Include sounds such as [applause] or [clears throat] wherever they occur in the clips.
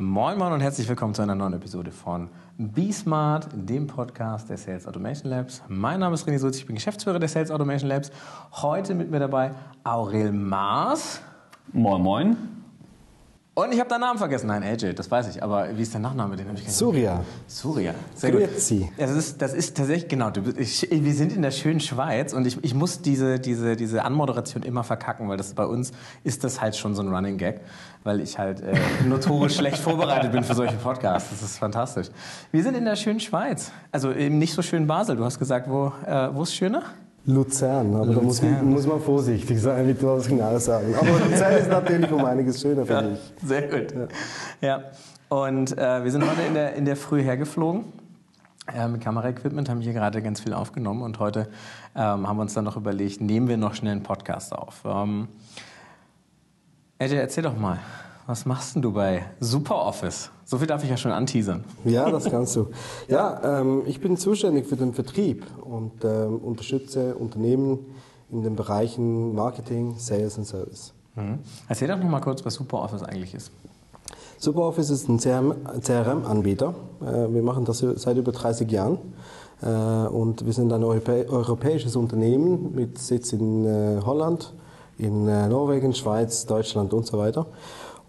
Moin Moin und herzlich willkommen zu einer neuen Episode von Be Smart, dem Podcast der Sales Automation Labs. Mein Name ist René Sulz, ich bin Geschäftsführer der Sales Automation Labs. Heute mit mir dabei Aurel Maas. Moin Moin. Und ich habe deinen Namen vergessen. Nein, AJ, das weiß ich. Aber wie ist dein Nachname? Den habe ich Surya. Surya. Sehr Grüezi. gut. Das, ist, das ist tatsächlich, genau. Du, ich, wir sind in der schönen Schweiz und ich, ich muss diese, diese, diese Anmoderation immer verkacken, weil das bei uns ist das halt schon so ein Running Gag, weil ich halt äh, notorisch [laughs] schlecht vorbereitet bin für solche Podcasts. Das ist fantastisch. Wir sind in der schönen Schweiz. Also eben nicht so schön Basel. Du hast gesagt, wo, äh, wo ist schöner? Luzern, aber Luzern. da muss man, muss man, vorsichtig sein, wie du das genau sagen. Aber Luzern ist natürlich um einiges schöner, finde ja, ich. Sehr gut. Ja, ja. und äh, wir sind heute in der, in der Früh hergeflogen. Äh, mit Kameraequipment haben hier gerade ganz viel aufgenommen und heute ähm, haben wir uns dann noch überlegt, nehmen wir noch schnell einen Podcast auf. Ähm, AJ, erzähl doch mal, was machst denn du bei SuperOffice? So viel darf ich ja schon anteasern. Ja, das [laughs] kannst du. Ja, ähm, ich bin zuständig für den Vertrieb und ähm, unterstütze Unternehmen in den Bereichen Marketing, Sales und Service. Mhm. Erzähl doch noch mal kurz, was SuperOffice eigentlich ist. SuperOffice ist ein CRM-Anbieter. Äh, wir machen das seit über 30 Jahren. Äh, und wir sind ein europäisches Unternehmen mit Sitz in äh, Holland, in Norwegen, Schweiz, Deutschland und so weiter.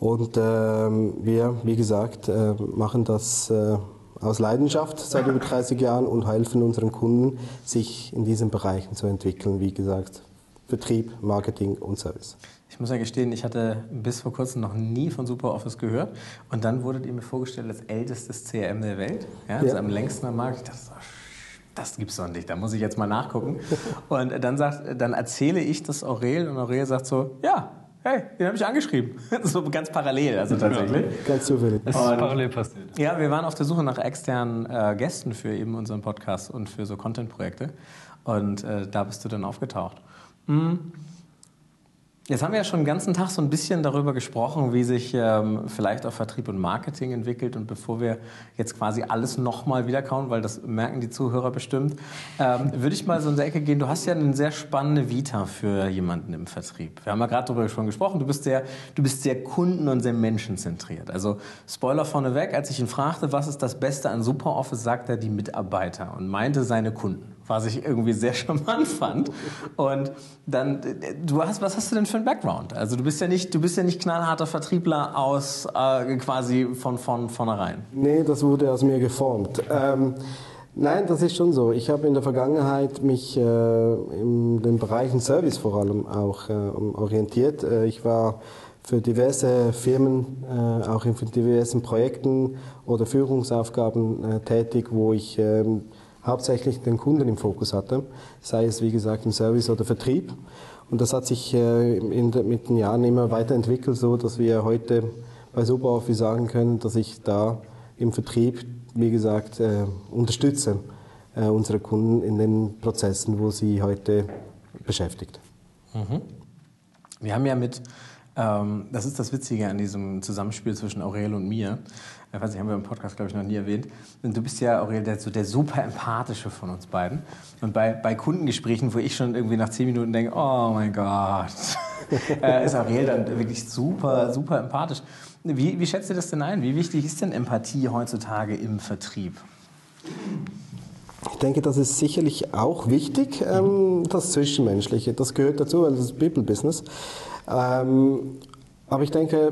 Und ähm, wir, wie gesagt, äh, machen das äh, aus Leidenschaft seit über 30 Jahren und helfen unseren Kunden, sich in diesen Bereichen zu entwickeln. Wie gesagt, Vertrieb, Marketing und Service. Ich muss ja gestehen, ich hatte bis vor kurzem noch nie von SuperOffice gehört. Und dann wurdet ihr mir vorgestellt als ältestes CRM der Welt. Ja, also ja. am längsten am Markt. Ich dachte, das gibt's doch nicht, da muss ich jetzt mal nachgucken. [laughs] Und dann, sagt, dann erzähle ich das Aurel und Aurel sagt so, ja, Hey, den habe ich angeschrieben. [laughs] so ganz parallel, also tatsächlich. Ja, ganz zufällig. Das ist parallel passiert. Ja, wir waren auf der Suche nach externen äh, Gästen für eben unseren Podcast und für so Content-Projekte. Und äh, da bist du dann aufgetaucht. Mhm. Jetzt haben wir ja schon den ganzen Tag so ein bisschen darüber gesprochen, wie sich ähm, vielleicht auch Vertrieb und Marketing entwickelt. Und bevor wir jetzt quasi alles nochmal wiederkauen, weil das merken die Zuhörer bestimmt, ähm, würde ich mal so in der Ecke gehen. Du hast ja eine sehr spannende Vita für jemanden im Vertrieb. Wir haben ja gerade darüber schon gesprochen. Du bist sehr, du bist sehr kunden- und sehr menschenzentriert. Also Spoiler vorneweg, als ich ihn fragte, was ist das Beste an SuperOffice, sagt er die Mitarbeiter und meinte seine Kunden was ich irgendwie sehr [laughs] charmant fand. Und dann, du hast, was hast du denn für einen Background? Also du bist ja nicht, du bist ja nicht knallharter Vertriebler aus äh, quasi von, von vornherein. Nee, das wurde aus mir geformt. Ähm, nein, das ist schon so. Ich habe in der Vergangenheit mich äh, in den Bereichen Service vor allem auch äh, orientiert. Äh, ich war für diverse Firmen, äh, auch in diversen Projekten oder Führungsaufgaben äh, tätig, wo ich ähm, hauptsächlich den Kunden im Fokus hatte, sei es wie gesagt im Service oder Vertrieb. Und das hat sich äh, mit den Jahren immer weiterentwickelt, so dass wir heute bei SuperOffice sagen können, dass ich da im Vertrieb, wie gesagt, äh, unterstütze äh, unsere Kunden in den Prozessen, wo sie heute beschäftigt. Mhm. Wir haben ja mit ähm, das ist das Witzige an diesem Zusammenspiel zwischen Aurel und mir. Ich weiß nicht, haben wir im Podcast, glaube ich, noch nie erwähnt. Du bist ja, Aurel, der, so der super empathische von uns beiden. Und bei, bei Kundengesprächen, wo ich schon irgendwie nach zehn Minuten denke, oh mein Gott, [laughs] äh, ist Aurel dann wirklich super, super empathisch. Wie, wie schätzt ihr das denn ein? Wie wichtig ist denn Empathie heutzutage im Vertrieb? Ich denke, das ist sicherlich auch wichtig, ähm, das Zwischenmenschliche. Das gehört dazu, weil das ist People-Business. Ähm, aber ich denke,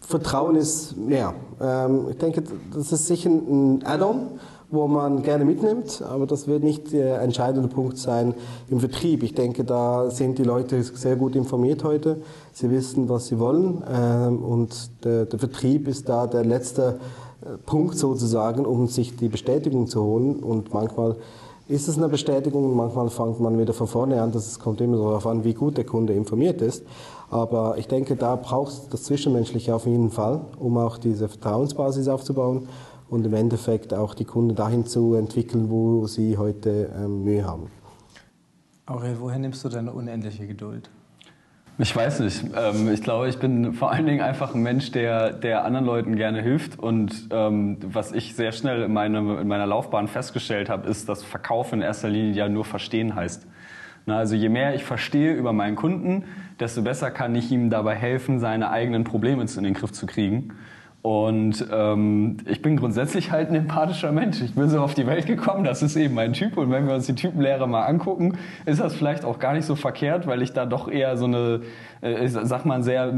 Vertrauen ist mehr. Ähm, ich denke, das ist sicher ein Add-on, wo man gerne mitnimmt, aber das wird nicht der entscheidende Punkt sein im Vertrieb. Ich denke, da sind die Leute sehr gut informiert heute. Sie wissen, was sie wollen ähm, und der, der Vertrieb ist da der letzte äh, Punkt sozusagen, um sich die Bestätigung zu holen und manchmal ist es eine Bestätigung. Manchmal fängt man wieder von vorne an. Das kommt immer darauf an, wie gut der Kunde informiert ist. Aber ich denke, da braucht es das Zwischenmenschliche auf jeden Fall, um auch diese Vertrauensbasis aufzubauen und im Endeffekt auch die Kunden dahin zu entwickeln, wo sie heute ähm, Mühe haben. Aurel, woher nimmst du deine unendliche Geduld? Ich weiß nicht. Ähm, ich glaube, ich bin vor allen Dingen einfach ein Mensch, der, der anderen Leuten gerne hilft. Und ähm, was ich sehr schnell in, meine, in meiner Laufbahn festgestellt habe, ist, dass Verkauf in erster Linie ja nur verstehen heißt. Also je mehr ich verstehe über meinen Kunden, desto besser kann ich ihm dabei helfen, seine eigenen Probleme in den Griff zu kriegen. Und ähm, ich bin grundsätzlich halt ein empathischer Mensch. Ich bin so auf die Welt gekommen, das ist eben mein Typ. Und wenn wir uns die Typenlehre mal angucken, ist das vielleicht auch gar nicht so verkehrt, weil ich da doch eher so eine, äh, ich sag mal, ein sehr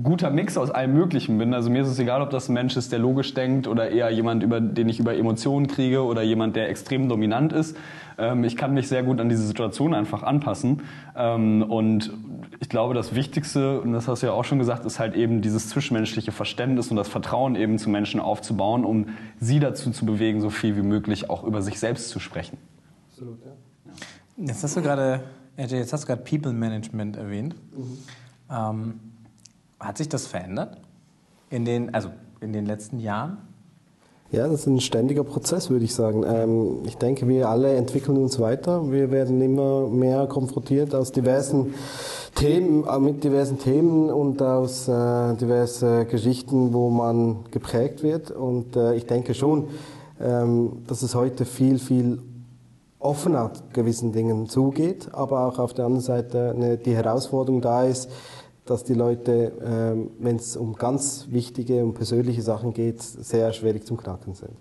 guter Mix aus allem Möglichen bin. Also mir ist es egal, ob das ein Mensch ist, der logisch denkt oder eher jemand, über den ich über Emotionen kriege oder jemand, der extrem dominant ist. Ähm, ich kann mich sehr gut an diese Situation einfach anpassen. Ähm, und ich glaube, das Wichtigste, und das hast du ja auch schon gesagt, ist halt eben dieses zwischenmenschliche Verständnis und das Vertrauen eben zu Menschen aufzubauen, um sie dazu zu bewegen, so viel wie möglich auch über sich selbst zu sprechen. Absolut, ja. Jetzt hast du gerade, jetzt hast du gerade People Management erwähnt. Mhm. Ähm, hat sich das verändert in den, also in den letzten Jahren? Ja, das ist ein ständiger Prozess, würde ich sagen. Ähm, ich denke, wir alle entwickeln uns weiter. Wir werden immer mehr konfrontiert aus diversen Themen, äh, mit diversen Themen und aus äh, diversen Geschichten, wo man geprägt wird. Und äh, ich denke schon, ähm, dass es heute viel, viel offener gewissen Dingen zugeht, aber auch auf der anderen Seite eine, die Herausforderung da ist, dass die Leute, ähm, wenn es um ganz wichtige und persönliche Sachen geht, sehr schwierig zum Knacken sind.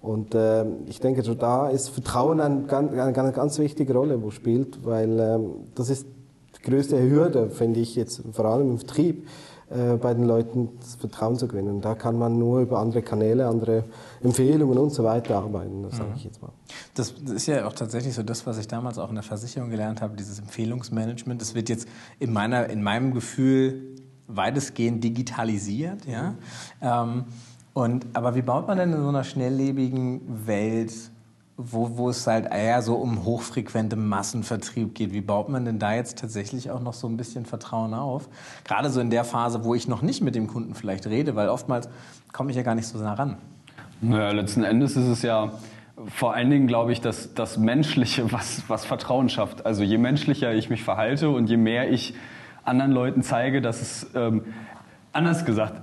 Und äh, ich denke, da ist Vertrauen eine, eine, eine ganz wichtige Rolle, wo spielt, weil ähm, das ist die größte Hürde, finde ich jetzt vor allem im Vertrieb, äh, bei den Leuten das Vertrauen zu gewinnen. Da kann man nur über andere Kanäle, andere Empfehlungen und so weiter arbeiten, das sage mhm. ich jetzt mal. Das ist ja auch tatsächlich so das, was ich damals auch in der Versicherung gelernt habe, dieses Empfehlungsmanagement. Das wird jetzt in, meiner, in meinem Gefühl weitestgehend digitalisiert. Ja? Ähm, und, aber wie baut man denn in so einer schnelllebigen Welt wo, wo es halt eher so um hochfrequente Massenvertrieb geht. Wie baut man denn da jetzt tatsächlich auch noch so ein bisschen Vertrauen auf? Gerade so in der Phase, wo ich noch nicht mit dem Kunden vielleicht rede, weil oftmals komme ich ja gar nicht so nah ran. Naja, letzten Endes ist es ja vor allen Dingen, glaube ich, dass das Menschliche, was, was Vertrauen schafft. Also je menschlicher ich mich verhalte und je mehr ich anderen Leuten zeige, dass es, ähm, anders gesagt,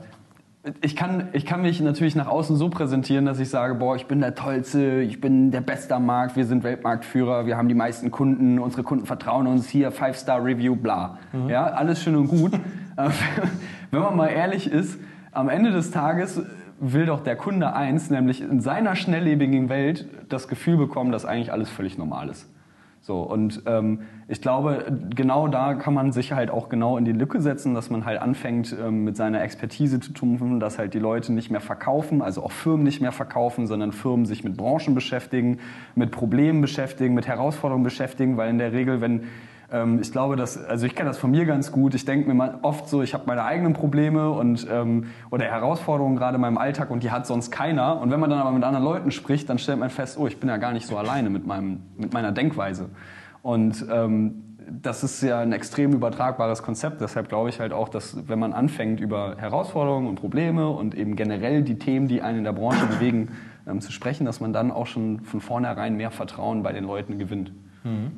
ich kann, ich kann mich natürlich nach außen so präsentieren, dass ich sage, boah, ich bin der Tollste, ich bin der Beste am Markt, wir sind Weltmarktführer, wir haben die meisten Kunden, unsere Kunden vertrauen uns, hier Five-Star-Review, bla. Mhm. Ja, alles schön und gut. [laughs] Wenn man mal ehrlich ist, am Ende des Tages will doch der Kunde eins, nämlich in seiner schnelllebigen Welt das Gefühl bekommen, dass eigentlich alles völlig normal ist. So, und ähm, ich glaube, genau da kann man sich halt auch genau in die Lücke setzen, dass man halt anfängt, ähm, mit seiner Expertise zu tun, dass halt die Leute nicht mehr verkaufen, also auch Firmen nicht mehr verkaufen, sondern Firmen sich mit Branchen beschäftigen, mit Problemen beschäftigen, mit Herausforderungen beschäftigen, weil in der Regel, wenn ähm, ich glaube, dass, also ich kenne das von mir ganz gut. Ich denke mir mal oft so, ich habe meine eigenen Probleme und ähm, oder Herausforderungen gerade in meinem Alltag und die hat sonst keiner. Und wenn man dann aber mit anderen Leuten spricht, dann stellt man fest, oh, ich bin ja gar nicht so alleine mit meinem mit meiner Denkweise. Und ähm, das ist ja ein extrem übertragbares Konzept. Deshalb glaube ich halt auch, dass wenn man anfängt, über Herausforderungen und Probleme und eben generell die Themen, die einen in der Branche bewegen, ähm, zu sprechen, dass man dann auch schon von vornherein mehr Vertrauen bei den Leuten gewinnt. Mhm.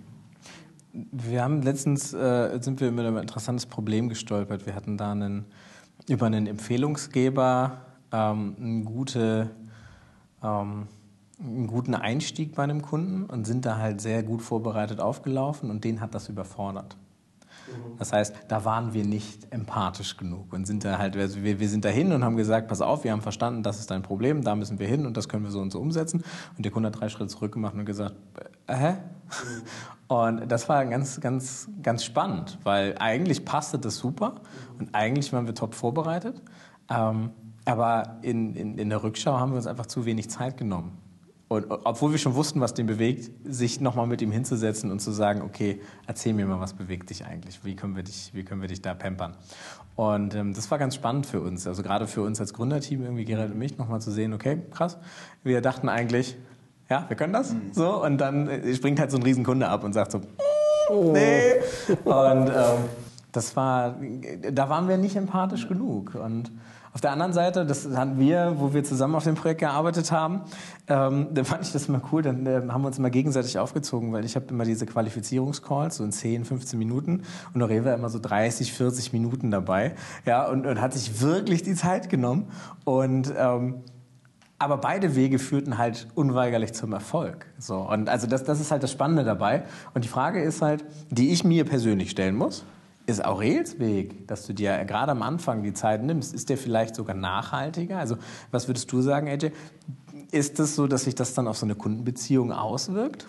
Wir haben letztens äh, sind wir mit einem interessantes Problem gestolpert. Wir hatten da einen, über einen Empfehlungsgeber ähm, eine gute, ähm, einen guten Einstieg bei einem Kunden und sind da halt sehr gut vorbereitet aufgelaufen und den hat das überfordert. Mhm. Das heißt, da waren wir nicht empathisch genug und sind da halt, also wir, wir sind dahin und haben gesagt, pass auf, wir haben verstanden, das ist dein Problem, da müssen wir hin und das können wir so und so umsetzen. Und der Kunde hat drei Schritte zurückgemacht und gesagt, äh, hä? Mhm. Und das war ganz, ganz, ganz spannend, weil eigentlich passte das super und eigentlich waren wir top vorbereitet. Ähm, aber in, in, in der Rückschau haben wir uns einfach zu wenig Zeit genommen. Und obwohl wir schon wussten, was den bewegt, sich nochmal mit ihm hinzusetzen und zu sagen, okay, erzähl mir mal, was bewegt dich eigentlich? Wie können wir dich, wie können wir dich da pampern? Und ähm, das war ganz spannend für uns. Also gerade für uns als Gründerteam, irgendwie Gerald und mich, nochmal zu sehen, okay, krass. Wir dachten eigentlich, ja, wir können das. Mhm. So, und dann äh, springt halt so ein Riesenkunde ab und sagt so, oh. [laughs] nee. Und ähm, das war, da waren wir nicht empathisch genug. Und auf der anderen Seite, das hatten wir, wo wir zusammen auf dem Projekt gearbeitet haben, ähm, [laughs] da fand ich das immer cool, dann äh, haben wir uns immer gegenseitig aufgezogen, weil ich habe immer diese Qualifizierungscalls, so in 10, 15 Minuten und Noré war immer so 30, 40 Minuten dabei, ja, und, und hat sich wirklich die Zeit genommen und ähm, aber beide Wege führten halt unweigerlich zum Erfolg. So, und also das, das ist halt das Spannende dabei. Und die Frage ist halt, die ich mir persönlich stellen muss, ist Aurels Weg, dass du dir gerade am Anfang die Zeit nimmst, ist der vielleicht sogar nachhaltiger? Also was würdest du sagen, AJ? Ist es so, dass sich das dann auf so eine Kundenbeziehung auswirkt?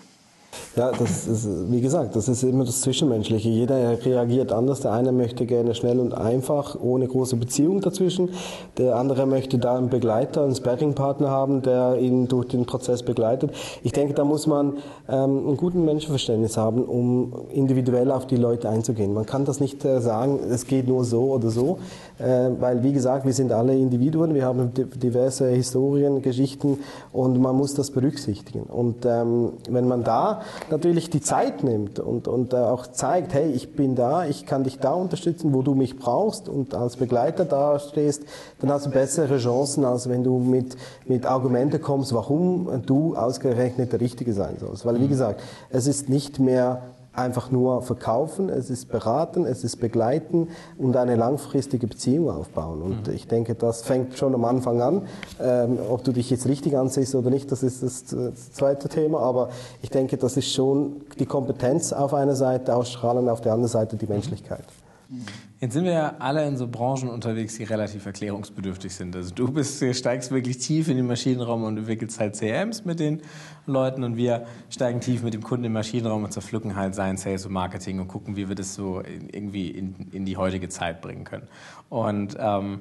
Ja, das ist, wie gesagt, das ist immer das Zwischenmenschliche. Jeder reagiert anders. Der eine möchte gerne schnell und einfach, ohne große Beziehung dazwischen. Der andere möchte da einen Begleiter, einen Sparringpartner haben, der ihn durch den Prozess begleitet. Ich denke, da muss man ähm, einen guten Menschenverständnis haben, um individuell auf die Leute einzugehen. Man kann das nicht äh, sagen, es geht nur so oder so, weil, wie gesagt, wir sind alle Individuen, wir haben diverse Historien, Geschichten und man muss das berücksichtigen. Und ähm, wenn man da natürlich die Zeit nimmt und, und äh, auch zeigt, hey, ich bin da, ich kann dich da unterstützen, wo du mich brauchst und als Begleiter da stehst, dann hast du bessere Chancen, als wenn du mit, mit Argumenten kommst, warum du ausgerechnet der Richtige sein sollst. Weil, wie mhm. gesagt, es ist nicht mehr einfach nur verkaufen, es ist beraten, es ist begleiten und eine langfristige Beziehung aufbauen. Und mhm. ich denke, das fängt schon am Anfang an. Ähm, ob du dich jetzt richtig ansiehst oder nicht, das ist das zweite Thema. Aber ich denke, das ist schon die Kompetenz auf einer Seite ausstrahlen, auf der anderen Seite die Menschlichkeit. Mhm. Jetzt sind wir ja alle in so Branchen unterwegs, die relativ erklärungsbedürftig sind. Also du bist, steigst wirklich tief in den Maschinenraum und entwickelst halt CRMs mit den Leuten und wir steigen tief mit dem Kunden im Maschinenraum und zerpflücken halt sein Sales und Marketing und gucken, wie wir das so irgendwie in, in die heutige Zeit bringen können. Und ähm,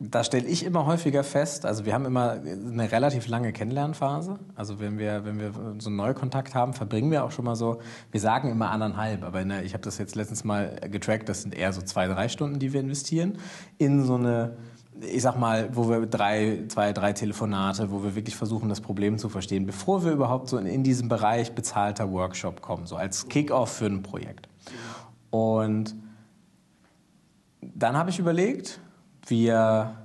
da stelle ich immer häufiger fest, also wir haben immer eine relativ lange Kennenlernphase. Also wenn wir, wenn wir so einen Neukontakt haben, verbringen wir auch schon mal so, wir sagen immer anderthalb, aber der, ich habe das jetzt letztens mal getrackt, das sind eher so zwei, drei Stunden, die wir investieren in so eine, ich sag mal, wo wir drei, zwei, drei Telefonate, wo wir wirklich versuchen, das Problem zu verstehen, bevor wir überhaupt so in, in diesem Bereich bezahlter Workshop kommen, so als Kick-off für ein Projekt. Und dann habe ich überlegt, wir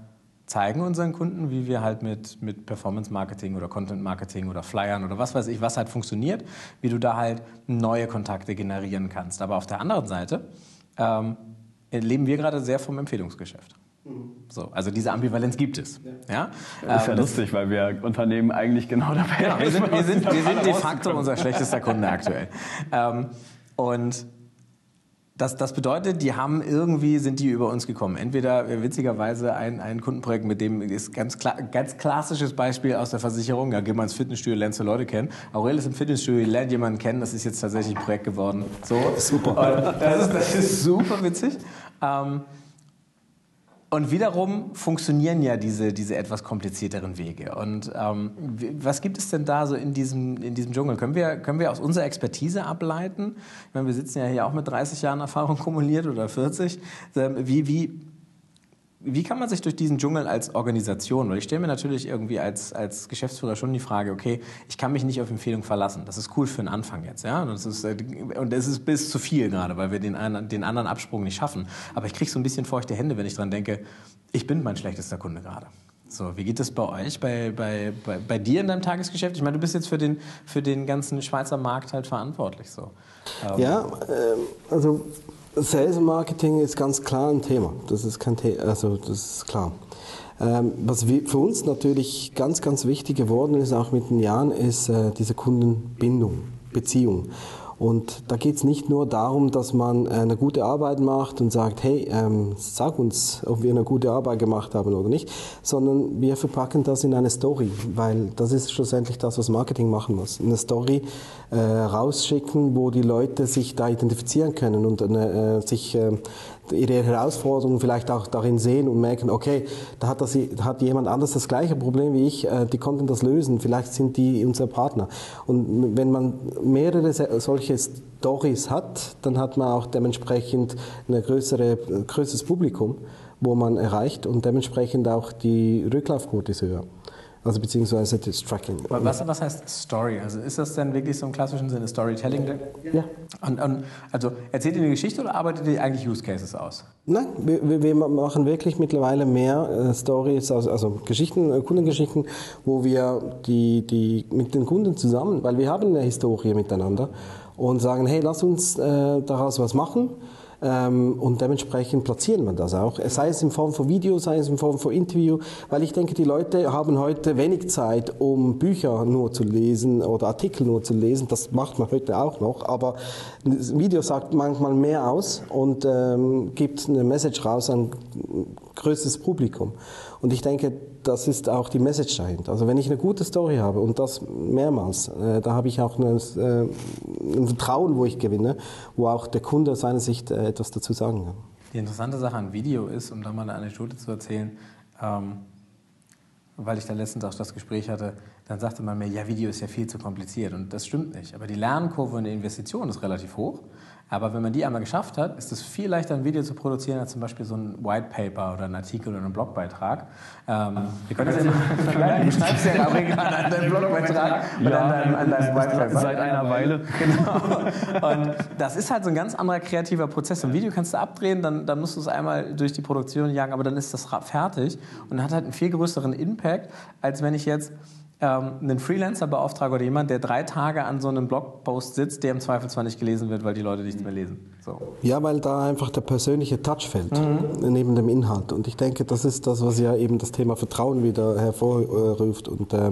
zeigen unseren Kunden, wie wir halt mit, mit Performance Marketing oder Content Marketing oder Flyern oder was weiß ich, was halt funktioniert, wie du da halt neue Kontakte generieren kannst. Aber auf der anderen Seite ähm, leben wir gerade sehr vom Empfehlungsgeschäft. So, also diese Ambivalenz gibt es. Ja. ja ist ja ähm, lustig, weil wir Unternehmen eigentlich genau dabei genau, wir sind, wir sind, wir sind [laughs] de facto unser schlechtester Kunde aktuell. Ähm, und das, das bedeutet, die haben irgendwie, sind die über uns gekommen. Entweder äh, witzigerweise ein, ein Kundenprojekt, mit dem ist ganz, klar, ganz klassisches Beispiel aus der Versicherung, da geht man ins Fitnessstudio, lernst du Leute kennen. Aurel ist im Fitnessstudio, lernt jemanden kennen, das ist jetzt tatsächlich ein Projekt geworden. So. Super. Und das ist, das ist super witzig. Ähm, und wiederum funktionieren ja diese, diese etwas komplizierteren Wege. Und ähm, was gibt es denn da so in diesem, in diesem Dschungel? Können wir, können wir aus unserer Expertise ableiten? Ich meine, wir sitzen ja hier auch mit 30 Jahren Erfahrung kumuliert oder 40. Ähm, wie, wie, wie kann man sich durch diesen Dschungel als Organisation, weil ich stelle mir natürlich irgendwie als, als Geschäftsführer schon die Frage, okay, ich kann mich nicht auf Empfehlung verlassen. Das ist cool für den Anfang jetzt, ja. Und das ist, äh, und das ist bis zu viel gerade, weil wir den, den anderen Absprung nicht schaffen. Aber ich kriege so ein bisschen feuchte Hände, wenn ich dran denke, ich bin mein schlechtester Kunde gerade. So, wie geht es bei euch, bei, bei, bei, bei dir in deinem Tagesgeschäft? Ich meine, du bist jetzt für den, für den ganzen Schweizer Markt halt verantwortlich. So. Ja, äh, also Sales Marketing ist ganz klar ein Thema. Das ist kein Thema, also das ist klar. Ähm, was für uns natürlich ganz, ganz wichtig geworden ist, auch mit den Jahren, ist äh, diese Kundenbindung, Beziehung. Und da geht es nicht nur darum, dass man eine gute Arbeit macht und sagt, hey, ähm, sag uns, ob wir eine gute Arbeit gemacht haben oder nicht, sondern wir verpacken das in eine Story, weil das ist schlussendlich das, was Marketing machen muss. Eine Story äh, rausschicken, wo die Leute sich da identifizieren können und äh, sich äh, ihre Herausforderungen vielleicht auch darin sehen und merken, okay, da hat, das, hat jemand anders das gleiche Problem wie ich, äh, die konnten das lösen, vielleicht sind die unser Partner. Und wenn man mehrere solche Stories hat, dann hat man auch dementsprechend ein größere, größeres Publikum, wo man erreicht und dementsprechend auch die Rücklaufquote ist höher. Also beziehungsweise das Tracking. Was, was heißt Story? Also ist das denn wirklich so im klassischen Sinne Storytelling? Ja. Und, und, also erzählt ihr eine Geschichte oder arbeitet ihr eigentlich Use Cases aus? Nein, wir, wir machen wirklich mittlerweile mehr äh, Stories, also, also Geschichten, äh, Kundengeschichten, wo wir die, die mit den Kunden zusammen, weil wir haben eine Historie miteinander und sagen, hey, lass uns äh, daraus was machen Ähm, und dementsprechend platzieren wir das auch. Sei es in Form von Video, sei es in Form von Interview, weil ich denke, die Leute haben heute wenig Zeit, um Bücher nur zu lesen oder Artikel nur zu lesen. Das macht man heute auch noch, aber ein Video sagt manchmal mehr aus und ähm, gibt eine Message raus an ein größeres Publikum. Und ich denke, das ist auch die Message dahinter. Also wenn ich eine gute Story habe und das mehrmals, äh, da habe ich auch eine, äh, ein Vertrauen, wo ich gewinne, wo auch der Kunde aus seiner Sicht äh, etwas dazu sagen kann. Die interessante Sache an Video ist, um da mal eine Anekdote zu erzählen, ähm, weil ich da letztens auch das Gespräch hatte, dann sagte man mir, ja, Video ist ja viel zu kompliziert und das stimmt nicht. Aber die Lernkurve und die Investition ist relativ hoch. Aber wenn man die einmal geschafft hat, ist es viel leichter, ein Video zu produzieren, als zum Beispiel so ein White Paper oder ein Artikel oder einen Blogbeitrag. Ähm, wir können das [laughs] ja mal. Du schreibst ja gerade an deinem [laughs] Blogbeitrag ja, oder an deinem, an deinem White Paper. Seit einer Weile. [laughs] Genau. Und das ist halt so ein ganz anderer kreativer Prozess. Ein Video kannst du abdrehen, dann, dann musst du es einmal durch die Produktion jagen, aber dann ist das fertig und hat halt einen viel größeren Impact, als wenn ich jetzt ähm, einen Freelancer beauftrage oder jemand, der drei Tage an so einem Blogpost sitzt, der im Zweifel zwar nicht gelesen wird, weil die Leute nichts mehr lesen. So. Ja, weil da einfach der persönliche Touch fällt, mhm. neben dem Inhalt. Und ich denke, das ist das, was ja eben das Thema Vertrauen wieder hervorruft. Und äh,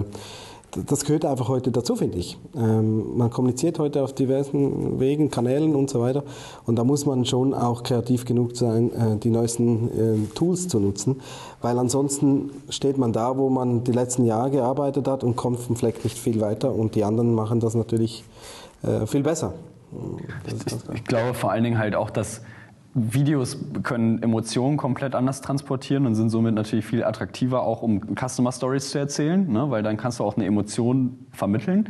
das gehört einfach heute dazu, finde ich. Ähm, man kommuniziert heute auf diversen Wegen, Kanälen und so weiter. Und da muss man schon auch kreativ genug sein, äh, die neuesten äh, Tools zu nutzen. Weil ansonsten steht man da, wo man die letzten Jahre gearbeitet hat und kommt vom Fleck nicht viel weiter. Und die anderen machen das natürlich äh, viel besser. Ich, ich, glaube vor allen Dingen halt auch, dass Videos können Emotionen komplett anders transportieren und sind somit natürlich viel attraktiver, auch um Customer Stories zu erzählen, ne? weil dann kannst du auch eine Emotion vermitteln.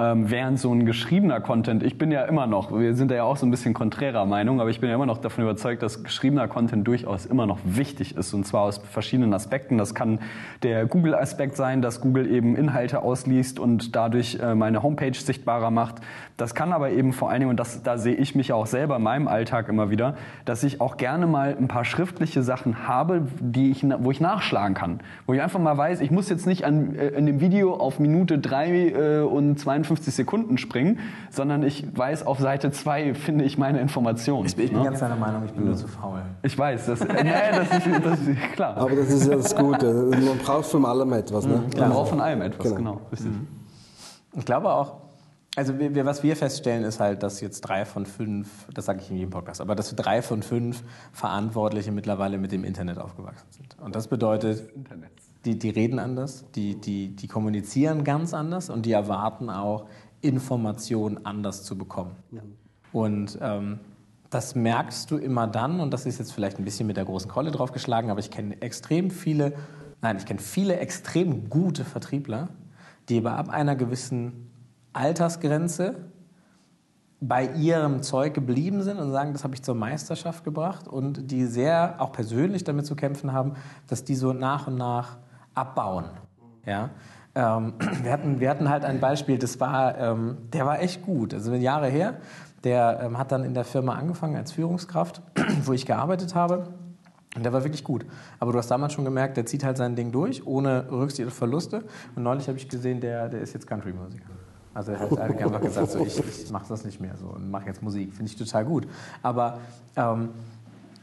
Ähm, während so ein geschriebener Content, ich bin ja immer noch, wir sind ja auch so ein bisschen konträrer Meinung, aber ich bin ja immer noch davon überzeugt, dass geschriebener Content durchaus immer noch wichtig ist und zwar aus verschiedenen Aspekten. Das kann der Google-Aspekt sein, dass Google eben Inhalte ausliest und dadurch äh, meine Homepage sichtbarer macht. Das kann aber eben vor allen Dingen, und das, da sehe ich mich auch selber in meinem Alltag immer wieder, dass ich auch gerne mal ein paar schriftliche Sachen habe, die ich, wo ich nachschlagen kann. Wo ich einfach mal weiß, ich muss jetzt nicht an, äh, in dem Video auf Minute drei äh, und 52 Sekunden springen, sondern ich weiß, auf Seite zwei finde ich meine Informationen. Ich, ich bin ne? ganz deiner Meinung, ich bin nur zu faul. Ich weiß, das, äh, nee, das, ist, das ist klar. Aber das ist ja das Gute. Man braucht von allem etwas. Ne? Mhm, man braucht von allem etwas, genau. genau mhm. Ich glaube auch, also wir, was wir feststellen, ist halt, dass jetzt drei von fünf, das sage ich in jedem Podcast, aber dass drei von fünf Verantwortliche mittlerweile mit dem Internet aufgewachsen sind. Und das bedeutet, die, die reden anders, die, die, die kommunizieren ganz anders und die erwarten auch, Informationen anders zu bekommen. Ja. Und ähm, das merkst du immer dann, und das ist jetzt vielleicht ein bisschen mit der großen Kolle draufgeschlagen, aber ich kenne extrem viele, nein, ich kenne viele extrem gute Vertriebler, die aber ab einer gewissen Altersgrenze bei ihrem Zeug geblieben sind und sagen, das habe ich zur Meisterschaft gebracht und die sehr auch persönlich damit zu kämpfen haben, dass die so nach und nach abbauen. Ja? Ähm, [clears throat] wir, hatten, wir hatten halt ein Beispiel, das war, ähm, der war echt gut, also Jahre her. Der ähm, hat dann in der Firma angefangen als Führungskraft, [clears throat] wo ich gearbeitet habe. Und der war wirklich gut. Aber du hast damals schon gemerkt, der zieht halt sein Ding durch, ohne Rücksicht auf Verluste. Und neulich habe ich gesehen, der, der ist jetzt Country-Musiker. Also er hat einfach gesagt, so, ich, ich mache das nicht mehr so und mache jetzt Musik. Finde ich total gut. Aber ähm,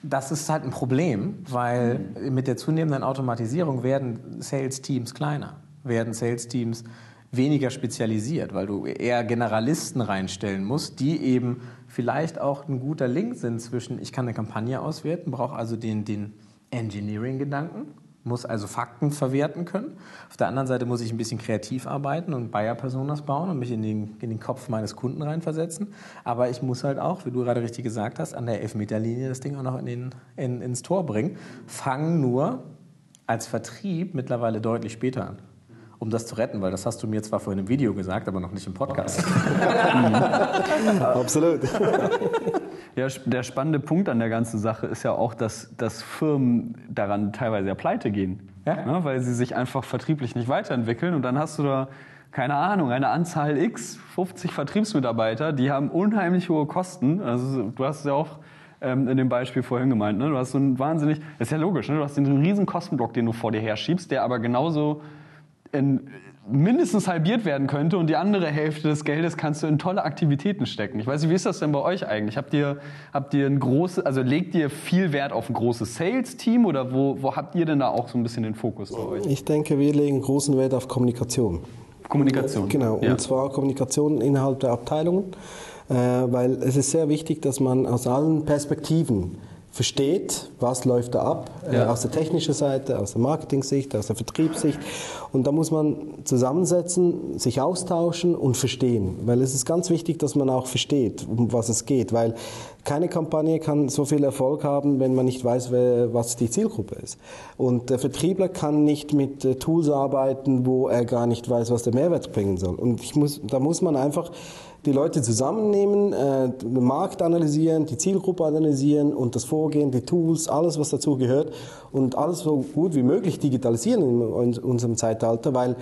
das ist halt ein Problem, weil mit der zunehmenden Automatisierung werden Sales-Teams kleiner, werden Sales-Teams weniger spezialisiert, weil du eher Generalisten reinstellen musst, die eben vielleicht auch ein guter Link sind zwischen, ich kann eine Kampagne auswerten, brauche also den, den Engineering-Gedanken muss also Fakten verwerten können. Auf der anderen Seite muss ich ein bisschen kreativ arbeiten und Buyer-Personas bauen und mich in den, in den Kopf meines Kunden reinversetzen. Aber ich muss halt auch, wie du gerade richtig gesagt hast, an der Elfmeterlinie das Ding auch noch in den, in, ins Tor bringen. Fangen nur als Vertrieb mittlerweile deutlich später an um das zu retten, weil das hast du mir zwar vorhin im Video gesagt, aber noch nicht im Podcast. [laughs] Absolut. [laughs] Ja, der spannende Punkt an der ganzen Sache ist ja auch, dass, dass Firmen daran teilweise ja pleite gehen, ja? Ne, weil sie sich einfach vertrieblich nicht weiterentwickeln und dann hast du da keine Ahnung, eine Anzahl X, 50 Vertriebsmitarbeiter, die haben unheimlich hohe Kosten. Also du hast es ja auch ähm, in dem Beispiel vorhin gemeint, ne? du hast so ein wahnsinnig, das ist ja logisch, ne? du hast den riesen Kostenblock, den du vor dir herschiebst, der aber genauso in, mindestens halbiert werden könnte und die andere Hälfte des Geldes kannst du in tolle Aktivitäten stecken. Ich weiß nicht, wie ist das denn bei euch eigentlich? Habt ihr, habt ihr ein großes, also legt ihr viel Wert auf ein großes Sales-Team oder wo, wo habt ihr denn da auch so ein bisschen den Fokus bei euch? Ich denke, wir legen großen Wert auf Kommunikation. Kommunikation. Genau, Ja. und zwar Kommunikation innerhalb der Abteilungen, äh, weil es ist sehr wichtig, dass man aus allen Perspektiven versteht, was läuft da ab, äh, Ja. aus der technischen Seite, aus der Marketing-Sicht, aus der Vertriebssicht. Und da muss man zusammensetzen, sich austauschen und verstehen, weil es ist ganz wichtig, dass man auch versteht, um was es geht, weil keine Kampagne kann so viel Erfolg haben, wenn man nicht weiß, wer, was die Zielgruppe ist. Und der Vertriebler kann nicht mit äh, Tools arbeiten, wo er gar nicht weiß, was der Mehrwert bringen soll. Und ich muss, da muss man einfach die Leute zusammennehmen, äh, den Markt analysieren, die Zielgruppe analysieren und das Vorgehen, die Tools, alles, was dazu gehört und alles so gut wie möglich digitalisieren in, unserem Zeitalter, weil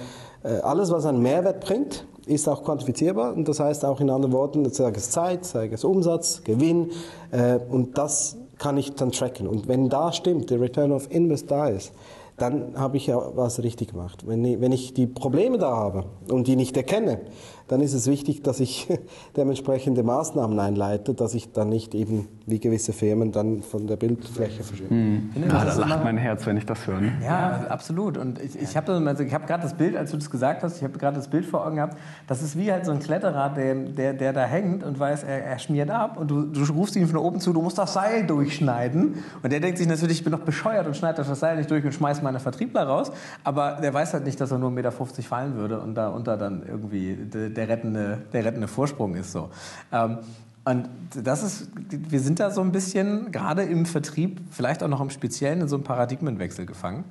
äh, alles, was einen Mehrwert bringt, ist auch quantifizierbar und das heißt auch in anderen Worten, sei es Zeit, sei es Umsatz, Gewinn äh, und das kann ich dann tracken. Und wenn da stimmt, der Return of Invest da ist, dann habe ich ja was richtig gemacht. Wenn ich, wenn ich die Probleme da habe und die nicht erkenne, dann ist es wichtig, dass ich [laughs] dementsprechende Maßnahmen einleite, dass ich dann nicht eben wie gewisse Firmen dann von der Bildfläche verschwinde. Ah, da lacht mein Herz, wenn ich das höre. Ne? Ja, absolut. Und ich, ich habe also ich hab gerade das Bild, als du das gesagt hast, ich habe gerade das Bild vor Augen gehabt, das ist wie halt so ein Kletterer, der, der, der da hängt und weiß, er, er schmiert ab und du, du rufst ihm von oben zu, du musst das Seil durchschneiden. Und der denkt sich natürlich, ich bin doch bescheuert und schneide das Seil nicht durch und schmeiß meine Vertriebler raus. Aber der weiß halt nicht, dass er nur 1,50 Meter fallen würde und da unter dann irgendwie der, rettende, der rettende Vorsprung ist. So. Ähm, und das ist, wir sind da so ein bisschen, gerade im Vertrieb, vielleicht auch noch im Speziellen, in so einem Paradigmenwechsel gefangen,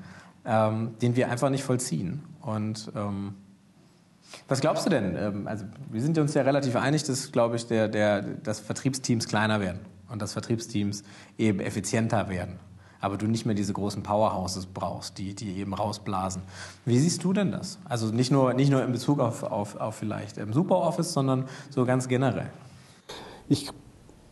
ähm, den wir einfach nicht vollziehen. Und ähm, was glaubst du denn? Ähm, also wir sind uns ja relativ einig, dass, glaube ich, der, der, dass Vertriebsteams kleiner werden und dass Vertriebsteams eben effizienter werden. Aber du nicht mehr diese großen Powerhouses brauchst, die, die eben rausblasen. Wie siehst du denn das? Also nicht nur, nicht nur in Bezug auf, auf, auf vielleicht im Superoffice, sondern so ganz generell. Ich,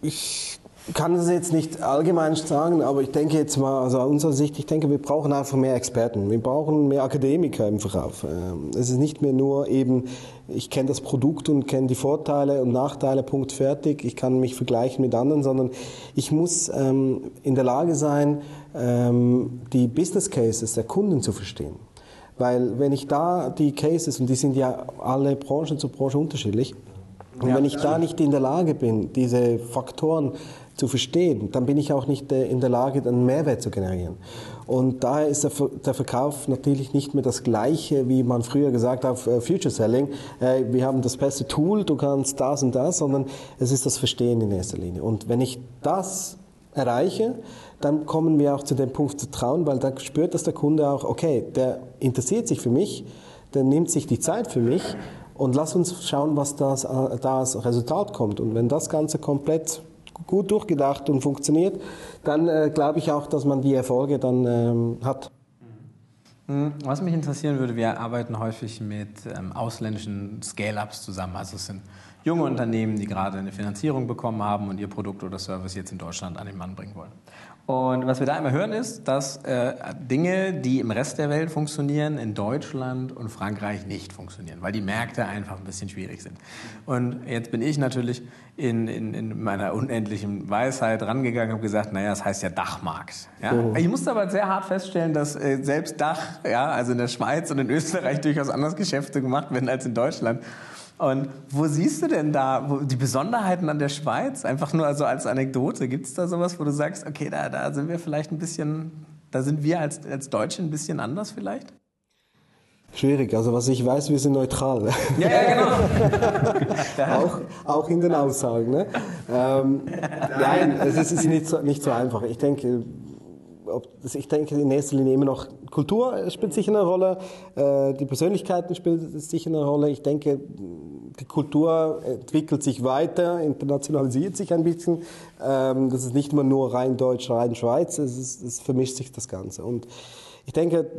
ich kann das jetzt nicht allgemein sagen, aber ich denke jetzt mal, also aus unserer Sicht, ich denke, wir brauchen einfach mehr Experten. Wir brauchen mehr Akademiker im Verkauf. Ähm, Es ist nicht mehr nur eben, ich kenne das Produkt und kenne die Vorteile und Nachteile, Punkt, fertig. Ich kann mich vergleichen mit anderen, sondern ich muss ähm, in der Lage sein, ähm, die Business Cases der Kunden zu verstehen. Weil wenn ich da die Cases, und die sind ja alle Branchen zu Branche unterschiedlich, und wenn ich da nicht in der Lage bin, diese Faktoren zu verstehen, dann bin ich auch nicht äh, in der Lage, einen Mehrwert zu generieren. Und daher ist der Ver- der Verkauf natürlich nicht mehr das Gleiche, wie man früher gesagt hat, äh, Future Selling. Äh, Wir haben das beste Tool, du kannst das und das, sondern es ist das Verstehen in erster Linie. Und wenn ich das erreiche, dann kommen wir auch zu dem Punkt Vertrauen, weil da spürt das der Kunde auch, okay, der interessiert sich für mich, der nimmt sich die Zeit für mich und lass uns schauen, was da als Resultat kommt. Und wenn das Ganze komplett gut durchgedacht und funktioniert, dann äh, glaube ich auch, dass man die Erfolge dann ähm, hat. Hm, Was mich interessieren würde, wir arbeiten häufig mit ähm, ausländischen Scale-Ups zusammen. Also es sind junge Unternehmen, die gerade eine Finanzierung bekommen haben und ihr Produkt oder Service jetzt in Deutschland an den Mann bringen wollen. Und was wir da immer hören ist, dass äh, Dinge, die im Rest der Welt funktionieren, in Deutschland und Frankreich nicht funktionieren, weil die Märkte einfach ein bisschen schwierig sind. Und jetzt bin ich natürlich in, in, in meiner unendlichen Weisheit rangegangen und habe gesagt, naja, das heißt ja Dachmarkt. Ja? Ich musste aber sehr hart feststellen, dass äh, selbst Dach, ja, also in der Schweiz und in Österreich durchaus anders Geschäfte gemacht werden als in Deutschland. Und wo siehst du denn da wo, die Besonderheiten an der Schweiz? Einfach nur also als Anekdote. Gibt es da sowas, wo du sagst, okay, da, da sind wir vielleicht ein bisschen, da sind wir als, als Deutsche ein bisschen anders vielleicht? Schwierig, also was ich weiß, wir sind neutral. Ja, ja, genau. [laughs] auch, auch in den Aussagen. Ne? Ähm, nein, es ist, es ist nicht, so, nicht so einfach. Ich denke, ich denke in erster Linie immer noch Kultur spielt sicher eine Rolle, äh, die Persönlichkeiten spielen sicher eine Rolle. Ich denke, die Kultur entwickelt sich weiter, internationalisiert sich ein bisschen. Ähm, das ist nicht immer nur rein Deutsch, rein Schweiz, es, ist, es vermischt sich das Ganze. Und ich denke,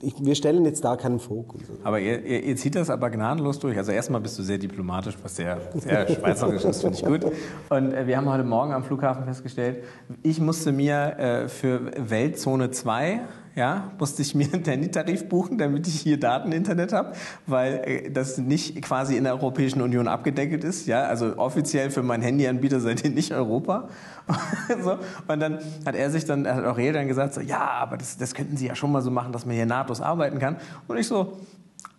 ich, wir stellen jetzt da keinen Fokus. Aber ihr, ihr, ihr, zieht das aber gnadenlos durch. Also erstmal bist du sehr diplomatisch, was sehr, sehr [laughs] schweizerisch ist, finde ich gut. Und äh, wir haben heute Morgen am Flughafen festgestellt, ich musste mir äh, für Weltzone 2 ja, musste ich mir einen Handytarif buchen, damit ich hier Dateninternet habe, weil äh, das nicht quasi in der Europäischen Union abgedeckt ist. Ja, also offiziell für meinen Handyanbieter seid ihr nicht Europa. [laughs] so. Und dann hat er sich dann, hat auch er dann gesagt, so, ja, aber das, das könnten Sie ja schon mal so machen, dass man hier nahtlos arbeiten kann. Und ich so,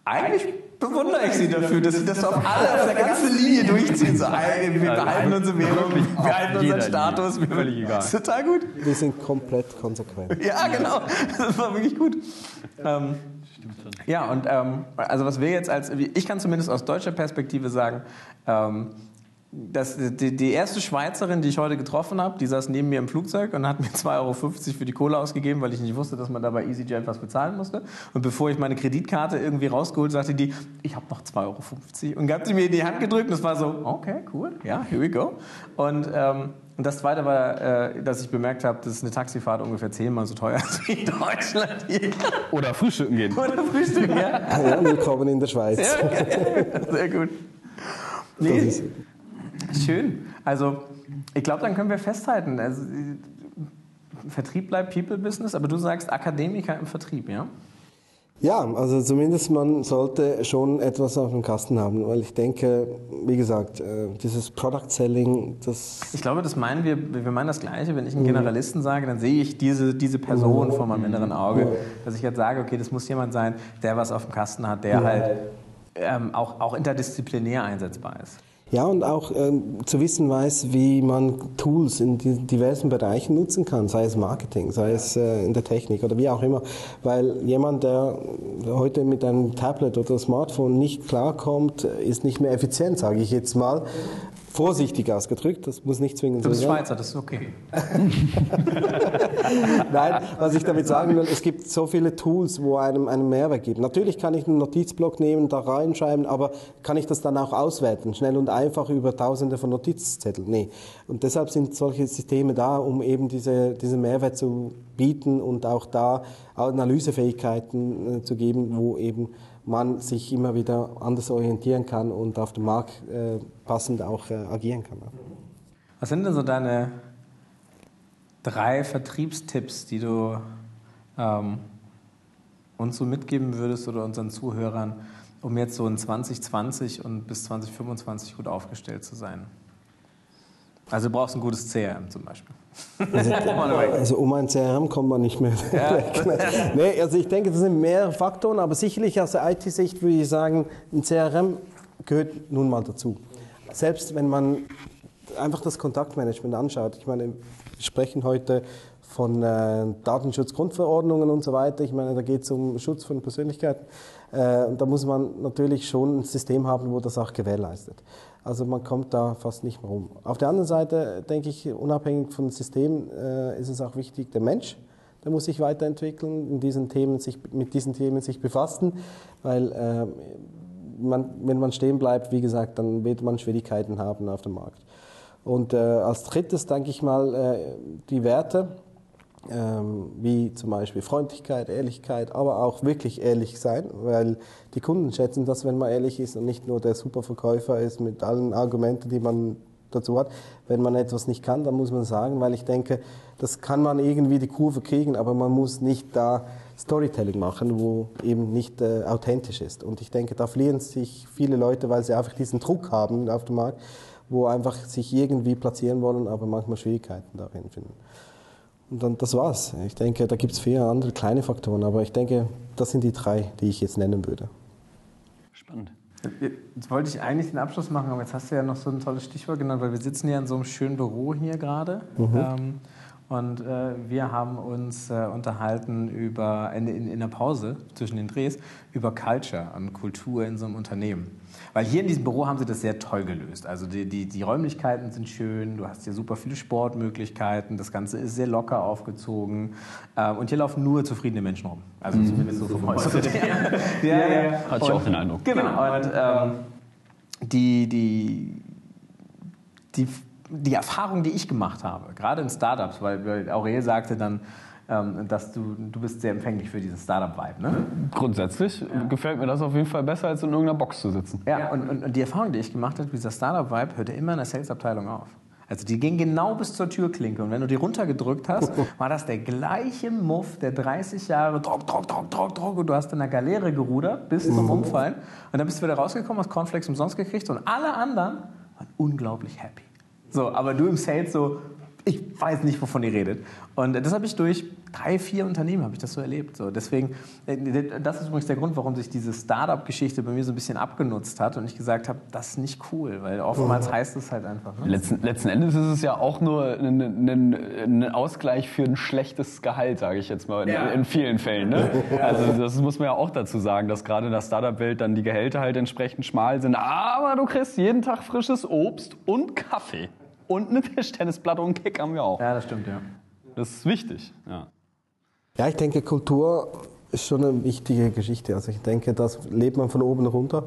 eigentlich bewundere ich Sie dafür, dass Sie das auf alle, auf der ganzen Linie durchziehen. So, wir behalten unsere Währung, wir behalten unseren Status. Völlig [laughs] egal. Ist total gut. Wir sind komplett konsequent. Ja, genau. Das war wirklich gut. Ähm, ja, und ähm, also was wir jetzt als, ich kann zumindest aus deutscher Perspektive sagen, ähm, das, die, die, erste Schweizerin, die ich heute getroffen habe, die saß neben mir im Flugzeug und hat mir [laughs] 2,50 Euro für die Kohle ausgegeben, weil ich nicht wusste, dass man da bei EasyJet was bezahlen musste. Und bevor ich meine Kreditkarte irgendwie rausgeholt, sagte die, ich habe noch 2,50 Euro. Und hat sie mir in die Hand gedrückt und es war so, okay, cool, ja, here we go. Und, ähm, und das Zweite war, äh, dass ich bemerkt habe, dass eine Taxifahrt ungefähr zehnmal so teuer ist wie in Deutschland. Hier. Oder frühstücken gehen. [laughs] Oder frühstücken, ja. ja willkommen in der Schweiz. Ja, sehr gut. Nee, Schön. Also ich glaube, dann können wir festhalten, also, Vertrieb bleibt People-Business, aber du sagst Akademiker im Vertrieb, ja? Ja, also zumindest man sollte schon etwas auf dem Kasten haben, weil ich denke, wie gesagt, äh, dieses Product Selling, das... Ich glaube, das meinen wir, wir meinen das Gleiche. Wenn ich einen Generalisten sage, dann sehe ich diese, diese Person vor meinem inneren Auge, dass ich jetzt sage, okay, das muss jemand sein, der was auf dem Kasten hat, der halt ähm, auch, auch interdisziplinär einsetzbar ist. Ja, und auch ähm, zu wissen weiß, wie man Tools in diversen Bereichen nutzen kann, sei es Marketing, sei es äh, in der Technik oder wie auch immer. Weil jemand, der heute mit einem Tablet oder Smartphone nicht klarkommt, ist nicht mehr effizient, sage ich jetzt mal. Vorsichtig ausgedrückt, das muss nicht zwingend sein. Du bist Schweizer, das ist okay. [laughs] Nein, was ich damit sagen will, es gibt so viele Tools, wo einem einen Mehrwert geben. Natürlich kann ich einen Notizblock nehmen, da reinschreiben, aber kann ich das dann auch auswerten, schnell und einfach über tausende von Notizzetteln? Nee. Und deshalb sind solche Systeme da, um eben diese, diesen Mehrwert zu bieten und auch da Analysefähigkeiten äh, zu geben, wo eben man sich immer wieder anders orientieren kann und auf dem Markt äh, passend auch äh, agieren kann. Was sind denn so deine drei Vertriebstipps, die du ähm, uns so mitgeben würdest oder unseren Zuhörern, um jetzt so in 2020 und bis 2025 gut aufgestellt zu sein? Also du brauchst ein gutes CRM zum Beispiel. Also, [laughs] also, um ein CRM kommt man nicht mehr ja. [laughs] weg. Nee, also ich denke, das sind mehrere Faktoren, aber sicherlich aus der IT-Sicht würde ich sagen, ein CRM gehört nun mal dazu. Selbst wenn man einfach das Kontaktmanagement anschaut, ich meine, wir sprechen heute von äh, Datenschutzgrundverordnungen und so weiter. Ich meine, da geht es um Schutz von Persönlichkeiten. Äh, und da muss man natürlich schon ein System haben, wo das auch gewährleistet. Also man kommt da fast nicht mehr rum. Auf der anderen Seite denke ich, unabhängig vom System äh, ist es auch wichtig, der Mensch, der muss sich weiterentwickeln, in diesen Themen sich, mit diesen Themen sich befassen, weil äh, man, wenn man stehen bleibt, wie gesagt, dann wird man Schwierigkeiten haben auf dem Markt. Und äh, als drittes denke ich mal äh, die Werte, ähm, wie zum Beispiel Freundlichkeit, Ehrlichkeit, aber auch wirklich ehrlich sein, weil die Kunden schätzen das, wenn man ehrlich ist und nicht nur der Superverkäufer ist mit allen Argumenten, die man dazu hat. Wenn man etwas nicht kann, dann muss man sagen, weil ich denke, das kann man irgendwie die Kurve kriegen, aber man muss nicht da Storytelling machen, wo eben nicht äh, authentisch ist. Und ich denke, da fliehen sich viele Leute, weil sie einfach diesen Druck haben auf dem Markt, wo einfach sich irgendwie platzieren wollen, aber manchmal Schwierigkeiten darin finden. Und dann, das war's. Ich denke, da gibt es viele andere kleine Faktoren, aber ich denke, das sind die drei, die ich jetzt nennen würde. Spannend. Jetzt wollte ich eigentlich den Abschluss machen, aber jetzt hast du ja noch so ein tolles Stichwort genannt, weil wir sitzen ja in so einem schönen Büro hier gerade. Mhm. Ähm, und äh, wir haben uns äh, unterhalten über, in, in, in der Pause zwischen den Drehs über Culture und Kultur in so einem Unternehmen. Weil hier in diesem Büro haben sie das sehr toll gelöst. Also die, die, die Räumlichkeiten sind schön, du hast hier super viele Sportmöglichkeiten, das Ganze ist sehr locker aufgezogen äh, und hier laufen nur zufriedene Menschen rum. Also mhm. zumindest so vom [laughs] Äußeren. ja, [laughs] ja, ja. Hatte ich auch den Eindruck. Genau. Und ähm, die, die, die, die Erfahrung, die ich gemacht habe, gerade in Startups, weil Aurel sagte dann, ähm, dass du, du bist sehr empfänglich für diesen Startup-Vibe, ne? Grundsätzlich ja. gefällt mir das auf jeden Fall besser, als in irgendeiner Box zu sitzen. Ja, und, und, und die Erfahrung, die ich gemacht habe, dieser Startup-Vibe hörte immer in der Sales-Abteilung auf. Also die ging genau bis zur Türklinke und wenn du die runtergedrückt hast, [laughs] war das der gleiche Muff, der 30 Jahre Druck, Druck, Druck, Druck, Druck und du hast in der Galeere gerudert bis zum Umfallen und dann bist du wieder rausgekommen, hast Cornflakes umsonst gekriegt und alle anderen waren unglaublich happy. So, aber du im Sales so, ich weiß nicht, wovon ihr redet. Und das habe ich durch drei, vier Unternehmen habe ich das so erlebt. So, deswegen, äh, das ist übrigens der Grund, warum sich diese Startup-Geschichte bei mir so ein bisschen abgenutzt hat und ich gesagt habe, das ist nicht cool, weil oftmals mhm. heißt es halt einfach. Ne? Letzten, letzten, Endes ist es ja auch nur ein, ein, ein Ausgleich für ein schlechtes Gehalt, sage ich jetzt mal, ja. in, in, vielen Fällen. Ne? [laughs] Also das muss man ja auch dazu sagen, dass gerade in der Startup-Welt dann die Gehälter halt entsprechend schmal sind, aber du kriegst jeden Tag frisches Obst und Kaffee. Und eine [laughs] Tischtennisplatte und einen Kick haben wir auch. Ja, das stimmt, ja. Das ist wichtig, ja. Ja, ich denke, Kultur ist schon eine wichtige Geschichte. Also ich denke, das lebt man von oben runter.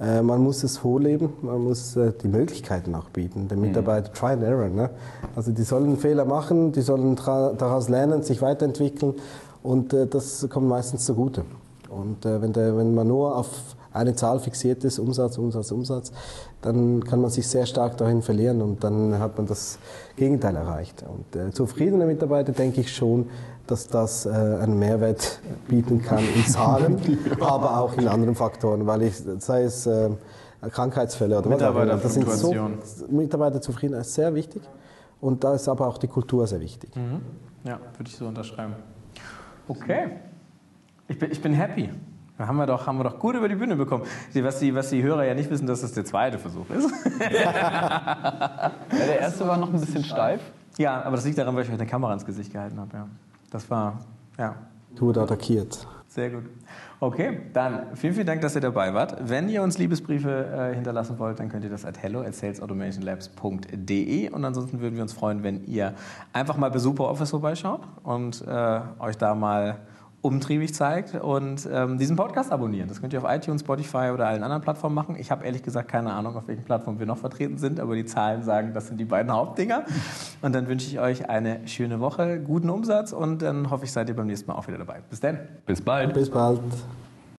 Äh, man muss es vorleben, man muss äh, die Möglichkeiten auch bieten, den Mitarbeitern. Try and Error. Ne? Also die sollen Fehler machen, die sollen daraus lernen, sich weiterentwickeln und äh, das kommt meistens zugute. Und wenn, der, wenn man nur auf eine Zahl fixiert ist, Umsatz, Umsatz, Umsatz, dann kann man sich sehr stark dahin verlieren und dann hat man das Gegenteil erreicht. Und äh, zufriedene Mitarbeiter denke ich schon, dass das äh, einen Mehrwert bieten kann in Zahlen, [laughs] aber auch in anderen Faktoren, weil ich, sei es äh, Krankheitsfälle oder was auch immer, das sind so, Mitarbeiterzufriedenheit ist sehr wichtig und da ist aber auch die Kultur sehr wichtig. Mhm. Ja, würde ich so unterschreiben. Okay, ich bin, ich bin happy. Haben wir, doch, haben wir doch gut über die Bühne bekommen. Was die, was die Hörer ja nicht wissen, dass das der zweite Versuch ist. ja, der erste war noch ein bisschen steif. Ja, aber das liegt daran, weil ich euch eine Kamera ins Gesicht gehalten habe. Ja. Das war, ja. Du wurde attackiert. Sehr gut. Okay, dann vielen, vielen Dank, dass ihr dabei wart. Wenn ihr uns Liebesbriefe äh, hinterlassen wollt, dann könnt ihr das at hello at salesautomationlabs.de und ansonsten würden wir uns freuen, wenn ihr einfach mal bei SuperOffice vorbeischaut und äh, euch da mal umtriebig zeigt und ähm, diesen Podcast abonnieren. Das könnt ihr auf iTunes, Spotify oder allen anderen Plattformen machen. Ich habe ehrlich gesagt keine Ahnung, auf welchen Plattformen wir noch vertreten sind, aber die Zahlen sagen, das sind die beiden Hauptdinger. Und dann wünsche ich euch eine schöne Woche, guten Umsatz und dann hoffe ich, seid ihr beim nächsten Mal auch wieder dabei. Bis dann. Bis bald. Bis bald.